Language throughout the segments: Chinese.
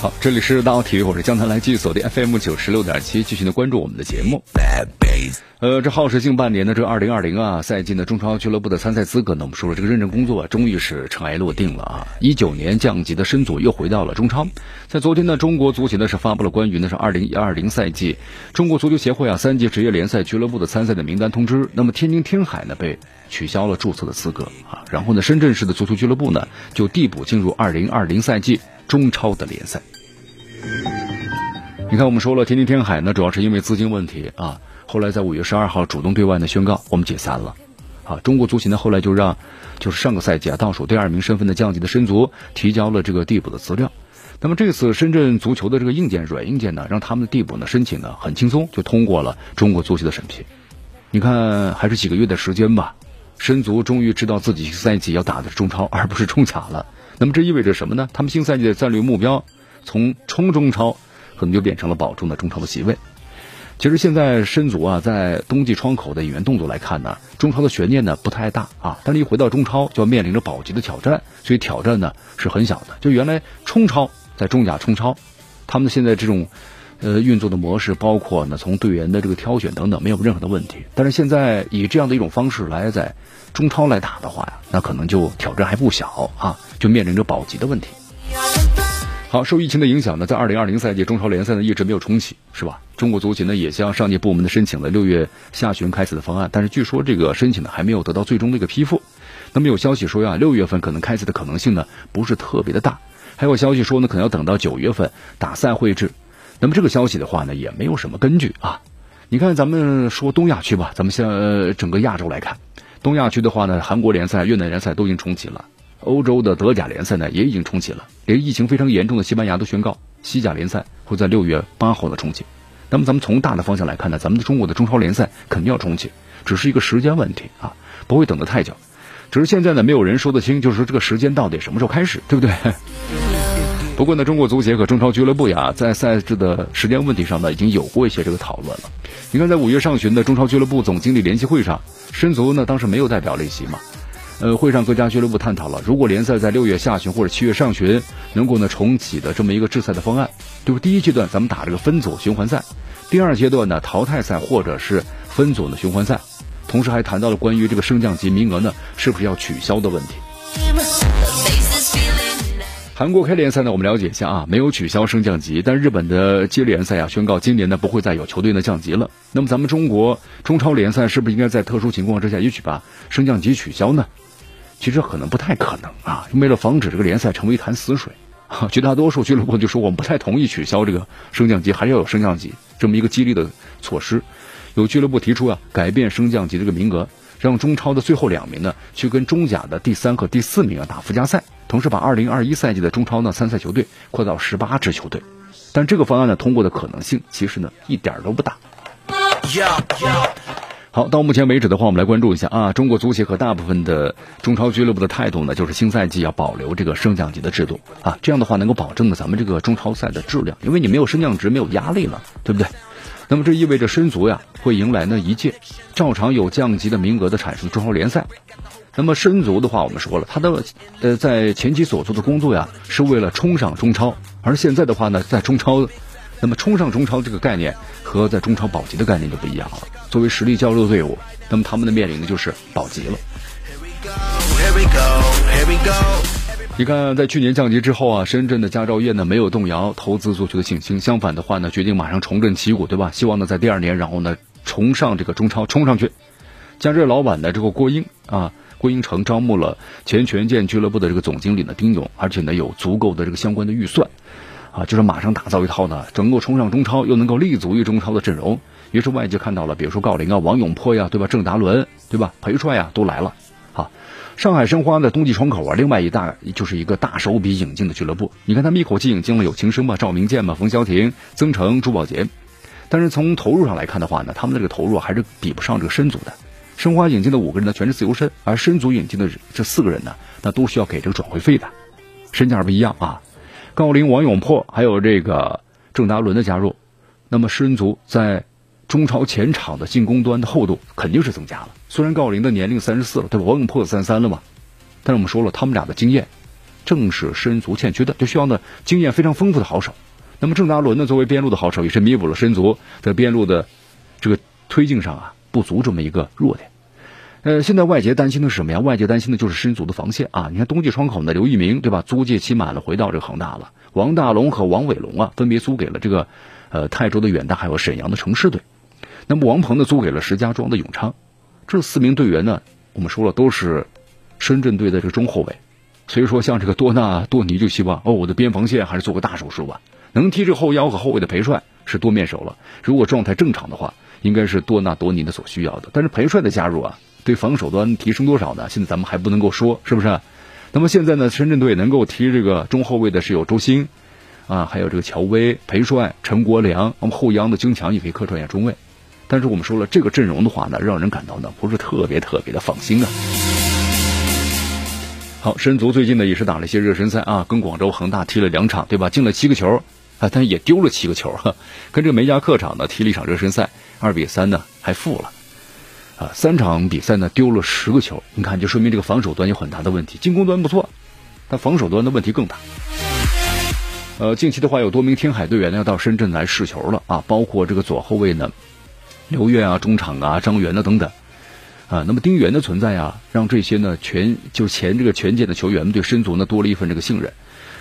好，这里是大奥体育，我是江南来继续锁定 FM 九十六点七，继续的关注我们的节目。呃，这耗时近半年的这二零二零啊赛季呢中超俱乐部的参赛资格呢，我们说了这个认证工作啊终于是尘埃落定了啊！一九年降级的申足又回到了中超。在昨天呢，中国足协呢是发布了关于呢是二零一二零赛季中国足球协会啊三级职业联赛俱乐部的参赛的名单通知。那么天津天海呢被取消了注册的资格啊，然后呢深圳市的足球俱乐部呢就递补进入二零二零赛季中超的联赛。你看，我们说了，天津天海呢，主要是因为资金问题啊。后来在五月十二号主动对外呢宣告，我们解散了。啊，中国足协呢后来就让，就是上个赛季啊倒数第二名身份的降级的申足提交了这个递补的资料。那么这次深圳足球的这个硬件软硬件呢，让他们的递补呢申请呢很轻松就通过了中国足协的审批。你看，还是几个月的时间吧，申足终于知道自己赛季要打的是中超，而不是冲甲了。那么这意味着什么呢？他们新赛季的战略目标。从冲中超，可能就变成了保中的中超的席位。其实现在申足啊，在冬季窗口的引援动作来看呢，中超的悬念呢不太大啊。但是一回到中超，就要面临着保级的挑战，所以挑战呢是很小的。就原来冲超在中甲冲超，他们现在这种呃运作的模式，包括呢从队员的这个挑选等等，没有任何的问题。但是现在以这样的一种方式来在中超来打的话呀，那可能就挑战还不小啊，就面临着保级的问题。好，受疫情的影响呢，在二零二零赛季中超联赛呢一直没有重启，是吧？中国足协呢也向上级部门的申请了六月下旬开始的方案，但是据说这个申请呢还没有得到最终的一个批复。那么有消息说呀，六月份可能开始的可能性呢不是特别的大，还有消息说呢可能要等到九月份打赛会制。那么这个消息的话呢也没有什么根据啊。你看咱们说东亚区吧，咱们像整个亚洲来看，东亚区的话呢，韩国联赛、越南联赛都已经重启了。欧洲的德甲联赛呢也已经重启了，连疫情非常严重的西班牙都宣告西甲联赛会在六月八号的重启。那么咱们从大的方向来看呢，咱们的中国的中超联赛肯定要重启，只是一个时间问题啊，不会等得太久。只是现在呢，没有人说得清，就是说这个时间到底什么时候开始，对不对？不过呢，中国足协和中超俱乐部呀，在赛制的时间问题上呢，已经有过一些这个讨论了。你看，在五月上旬的中超俱乐部总经理联席会上，申足呢当时没有代表列席嘛。呃，会上各家俱乐部探讨了，如果联赛在六月下旬或者七月上旬能够呢重启的这么一个制赛的方案，就是第一阶段咱们打这个分组循环赛，第二阶段呢淘汰赛或者是分组的循环赛，同时还谈到了关于这个升降级名额呢是不是要取消的问题。韩国开联赛呢，我们了解一下啊，没有取消升降级，但日本的接联赛啊宣告今年呢不会再有球队呢降级了。那么咱们中国中超联赛是不是应该在特殊情况之下也许把升降级取消呢？其实可能不太可能啊，为了防止这个联赛成为一潭死水，绝大多数俱乐部就说我们不太同意取消这个升降级，还是要有升降级这么一个激励的措施。有俱乐部提出啊，改变升降级这个名额，让中超的最后两名呢去跟中甲的第三和第四名啊打附加赛，同时把二零二一赛季的中超呢参赛球队扩到十八支球队。但这个方案呢通过的可能性其实呢一点都不大。好，到目前为止的话，我们来关注一下啊，中国足协和大部分的中超俱乐部的态度呢，就是新赛季要保留这个升降级的制度啊，这样的话能够保证呢咱们这个中超赛的质量，因为你没有升降值，没有压力了，对不对？那么这意味着申足呀会迎来呢一届照常有降级的名额的产生中超联赛。那么申足的话，我们说了，他的呃在前期所做的工作呀，是为了冲上中超，而现在的话呢，在中超。那么冲上中超这个概念和在中超保级的概念就不一样了。作为实力较弱的队伍，那么他们的面临的就是保级了。你看，在去年降级之后啊，深圳的佳兆业呢没有动摇投资足球的信心，相反的话呢，决定马上重振旗鼓，对吧？希望呢在第二年，然后呢重上这个中超，冲上去。佳兆业老板的这个郭英啊，郭英成招募了前权健俱乐部的这个总经理呢丁勇，而且呢有足够的这个相关的预算。啊，就是马上打造一套呢，能够冲上中超，又能够立足于中超的阵容。于是外界看到了，比如说郜林啊、王永珀呀，对吧？郑达伦，对吧？裴帅呀，都来了。好，上海申花的冬季窗口啊，另外一大就是一个大手笔引进的俱乐部。你看他们一口气引进了有情生嘛、赵明剑嘛、冯潇霆、曾诚、朱宝杰。但是从投入上来看的话呢，他们的这个投入还是比不上这个申足的。申花引进的五个人呢全是自由身，而申足引进的这四个人呢，那都需要给这个转会费的，身价不一样啊。郜林、王永珀还有这个郑达伦的加入，那么申足在中超前场的进攻端的厚度肯定是增加了。虽然郜林的年龄三十四了，对吧？王永珀三三了嘛，但是我们说了，他们俩的经验正是申足欠缺的，就需要呢经验非常丰富的好手。那么郑达伦呢，作为边路的好手，也是弥补了申足在边路的这个推进上啊不足这么一个弱点。呃，现在外界担心的是什么呀？外界担心的就是申足的防线啊！你看冬季窗口呢，刘一鸣对吧？租借期满了，回到这个恒大了。王大龙和王伟龙啊，分别租给了这个呃泰州的远大，还有沈阳的城市队。那么王鹏呢，租给了石家庄的永昌。这四名队员呢，我们说了都是深圳队的这个中后卫。所以说，像这个多纳多尼就希望哦，我的边防线还是做个大手术吧。能踢这后腰和后卫的裴帅是多面手了。如果状态正常的话，应该是多纳多尼的所需要的。但是裴帅的加入啊。对防守端提升多少呢？现在咱们还不能够说，是不是？那么现在呢，深圳队能够踢这个中后卫的是有周兴，啊，还有这个乔威、裴帅、陈国良。那么后央的京强也可以客串一下中卫。但是我们说了，这个阵容的话呢，让人感到呢不是特别特别的放心啊。好，申足最近呢也是打了一些热身赛啊，跟广州恒大踢了两场，对吧？进了七个球啊，但也丢了七个球哈。跟这个梅家客场呢踢了一场热身赛，二比三呢还负了。啊，三场比赛呢丢了十个球，你看就说明这个防守端有很大的问题，进攻端不错，但防守端的问题更大。呃，近期的话有多名天海队员呢要到深圳来试球了啊，包括这个左后卫呢刘越啊，中场啊张元啊等等啊。那么丁元的存在啊，让这些呢全就前这个全健的球员们对申足呢多了一份这个信任。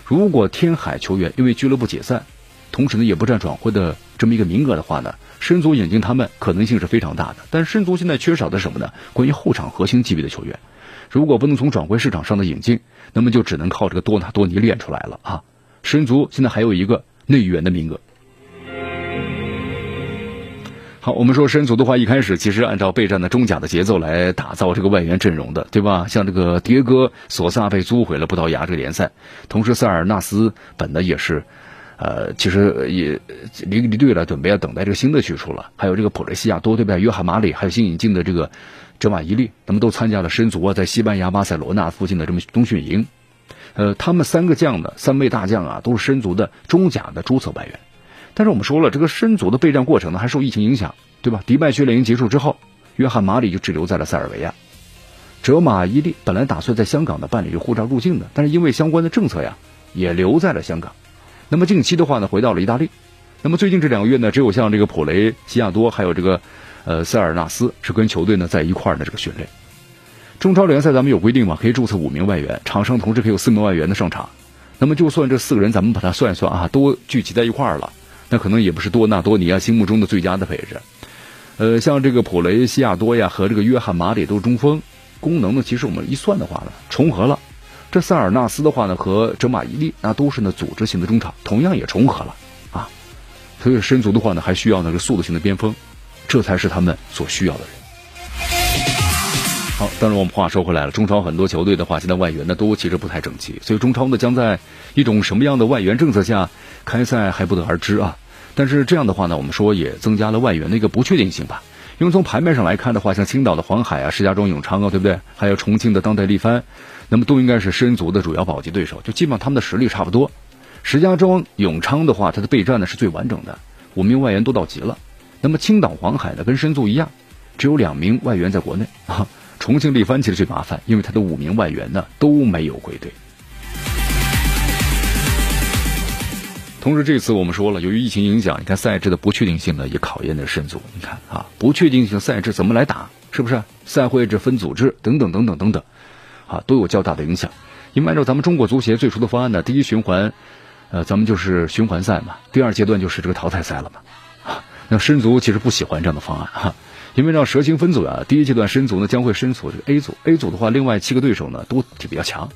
如果天海球员因为俱乐部解散，同时呢也不占转会的这么一个名额的话呢？申足引进他们可能性是非常大的，但申足现在缺少的什么呢？关于后场核心级别的球员，如果不能从转会市场上的引进，那么就只能靠这个多纳多尼练出来了啊！申足现在还有一个内援的名额。好，我们说申足的话，一开始其实按照备战的中甲的节奏来打造这个外援阵容的，对吧？像这个迭戈、索萨被租回了葡萄牙这个联赛，同时塞尔纳斯本呢也是。呃，其实也离离队了，准备要等待这个新的去处了。还有这个普雷西亚多对吧？约翰马里，还有新引进的这个哲马伊利，他们都参加了申足啊，在西班牙巴塞罗那附近的这么冬训营。呃，他们三个将的三位大将啊，都是申足的中甲的注册外援。但是我们说了，这个申足的备战过程呢，还受疫情影响，对吧？迪拜训练营结束之后，约翰马里就滞留在了塞尔维亚。哲马伊利本来打算在香港的办理护照入境的，但是因为相关的政策呀，也留在了香港。那么近期的话呢，回到了意大利。那么最近这两个月呢，只有像这个普雷西亚多，还有这个呃塞尔纳斯是跟球队呢在一块儿的这个训练。中超联赛咱们有规定嘛，可以注册五名外援，场上同时可以有四名外援的上场。那么就算这四个人咱们把它算一算啊，都聚集在一块儿了，那可能也不是多纳多尼亚心目中的最佳的配置。呃，像这个普雷西亚多呀和这个约翰马里都是中锋，功能呢其实我们一算的话呢，重合了。这塞尔纳斯的话呢，和哲马伊利那都是呢组织型的中场，同样也重合了啊。所以深足的话呢，还需要那个速度型的边锋，这才是他们所需要的人。好，当然我们话说回来了，中超很多球队的话，现在外援呢都其实不太整齐，所以中超呢将在一种什么样的外援政策下开赛还不得而知啊。但是这样的话呢，我们说也增加了外援的一个不确定性吧。因为从盘面上来看的话，像青岛的黄海啊、石家庄永昌啊，对不对？还有重庆的当代力帆。那么都应该是申足的主要保级对手，就基本上他们的实力差不多。石家庄永昌的话，它的备战呢是最完整的，五名外援都到齐了。那么青岛黄海呢，跟申足一样，只有两名外援在国内啊。重庆力帆其实最麻烦，因为他的五名外援呢都没有归队。同时这次我们说了，由于疫情影响，你看赛制的不确定性呢也考验的申足。你看啊，不确定性赛制怎么来打？是不是赛会制分组织等等等等等等？啊，都有较大的影响。因为按照咱们中国足协最初的方案呢，第一循环，呃，咱们就是循环赛嘛，第二阶段就是这个淘汰赛了嘛。啊，那申足其实不喜欢这样的方案哈，因为让蛇形分组啊，第一阶段申足呢将会身处这个 A 组，A 组的话，另外七个对手呢都比较强，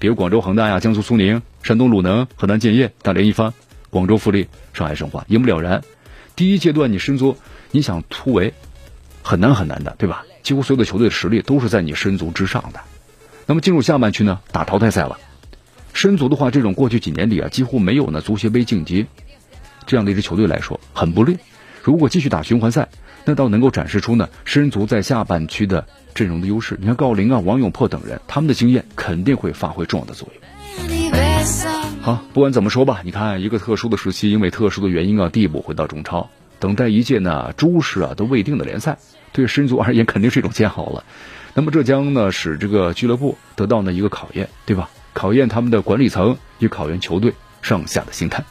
比如广州恒大呀、江苏苏宁、山东鲁能、河南建业、大连一方、广州富力、上海申花，一目了然。第一阶段你申足，你想突围，很难很难的，对吧？几乎所有的球队的实力都是在你申足之上的。那么进入下半区呢，打淘汰赛了。申足的话，这种过去几年里啊，几乎没有呢足协杯晋级这样的一支球队来说，很不利。如果继续打循环赛，那倒能够展示出呢食人族在下半区的阵容的优势。你看郜林啊、王永珀等人，他们的经验肯定会发挥重要的作用。好，不管怎么说吧，你看一个特殊的时期，因为特殊的原因啊，递补回到中超，等待一届呢诸事啊都未定的联赛，对食人族而言肯定是一种煎熬了。那么这将呢使这个俱乐部得到呢一个考验，对吧？考验他们的管理层，也考验球队上下的心态。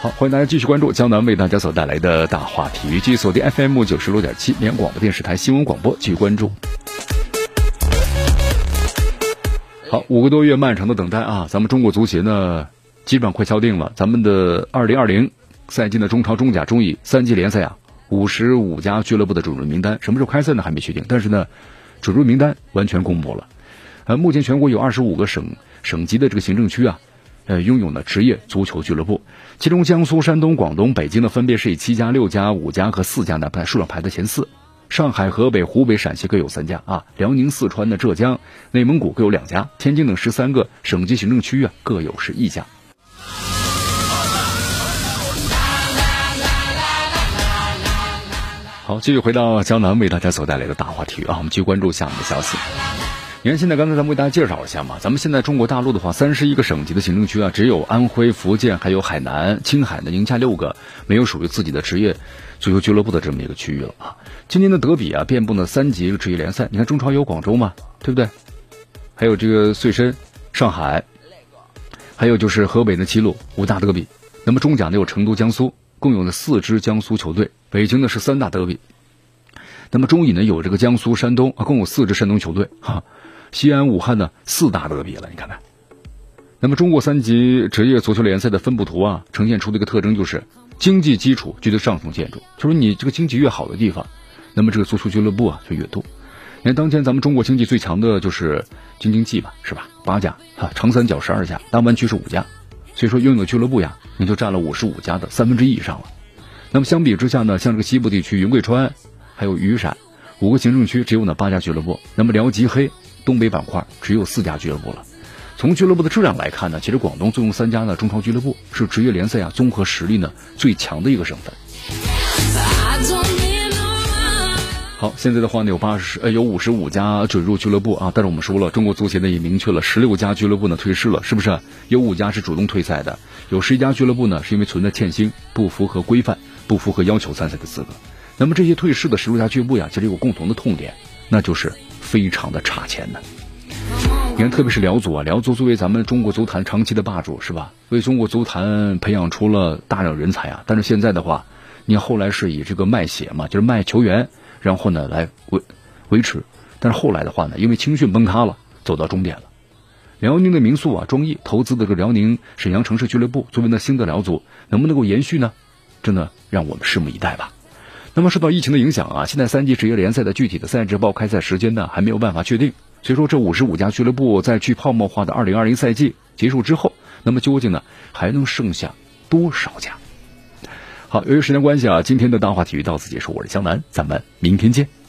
好，欢迎大家继续关注江南为大家所带来的大话体育，继续锁定 FM 九十六点七绵阳广播电视台新闻广播，继续关注。好，五个多月漫长的等待啊，咱们中国足协呢基本上快敲定了，咱们的二零二零赛季的中超、中甲、中乙三级联赛啊，五十五家俱乐部的准入名单，什么时候开赛呢？还没确定，但是呢，准入名单完全公布了。呃，目前全国有二十五个省省级的这个行政区啊。呃，拥有呢职业足球俱乐部，其中江苏、山东、广东、北京呢，分别是以七家、六家、五家和四家呢排数量排在前四。上海、河北、湖北、陕西各有三家啊，辽宁、四川的浙江、内蒙古各有两家，天津等十三个省级行政区啊各有是一家。好，继续回到江南为大家所带来的大话题啊，我们继续关注下面的消息。你看，现在刚才咱们为大家介绍一下嘛，咱们现在中国大陆的话，三十一个省级的行政区啊，只有安徽、福建还有海南、青海呢，宁夏六个没有属于自己的职业足球俱乐部的这么一个区域了啊。今年的德比啊，遍布了三级职业联赛。你看中超有广州嘛，对不对？还有这个穗深、上海，还有就是河北的齐鲁五大德比。那么中甲呢有成都、江苏，共有呢四支江苏球队。北京呢是三大德比。那么中乙呢有这个江苏、山东啊，共有四支山东球队哈。西安、武汉呢，四大德比了，你看看。那么中国三级职业足球联赛的分布图啊，呈现出的一个特征就是，经济基础居于上层建筑，就是你这个经济越好的地方，那么这个足球俱乐部啊就越多。你看当前咱们中国经济最强的就是京津冀吧，是吧？八家啊，长三角十二家，大湾区是五家，所以说拥有俱乐部呀，你就占了五十五家的三分之一以上了。那么相比之下呢，像这个西部地区云贵川还有雨陕五个行政区只有呢八家俱乐部，那么辽吉黑。东北板块只有四家俱乐部了。从俱乐部的质量来看呢，其实广东纵用三家呢中超俱乐部是职业联赛啊综合实力呢最强的一个省份。好，现在的话呢有八十呃有五十五家准入俱乐部啊，但是我们说了，中国足协呢也明确了十六家俱乐部呢退市了，是不是？有五家是主动退赛的，有十一家俱乐部呢是因为存在欠薪、不符合规范、不符合要求参赛的资格。那么这些退市的十六家俱乐部呀，其实有共同的痛点，那就是。非常的差钱呢，你看，特别是辽足啊，辽足作为咱们中国足坛长期的霸主，是吧？为中国足坛培养出了大量人才啊。但是现在的话，你后来是以这个卖血嘛，就是卖球员，然后呢来维维持。但是后来的话呢，因为青训崩塌了，走到终点了。辽宁的民宿啊，庄毅投资的这个辽宁沈阳城市俱乐部，作为那新的辽足，能不能够延续呢？真的让我们拭目以待吧。那么受到疫情的影响啊，现在三级职业联赛的具体的赛制报开赛时间呢，还没有办法确定。所以说，这五十五家俱乐部在去泡沫化的二零二零赛季结束之后，那么究竟呢还能剩下多少家？好，由于时间关系啊，今天的大话体育到此结束。我是江南，咱们明天见。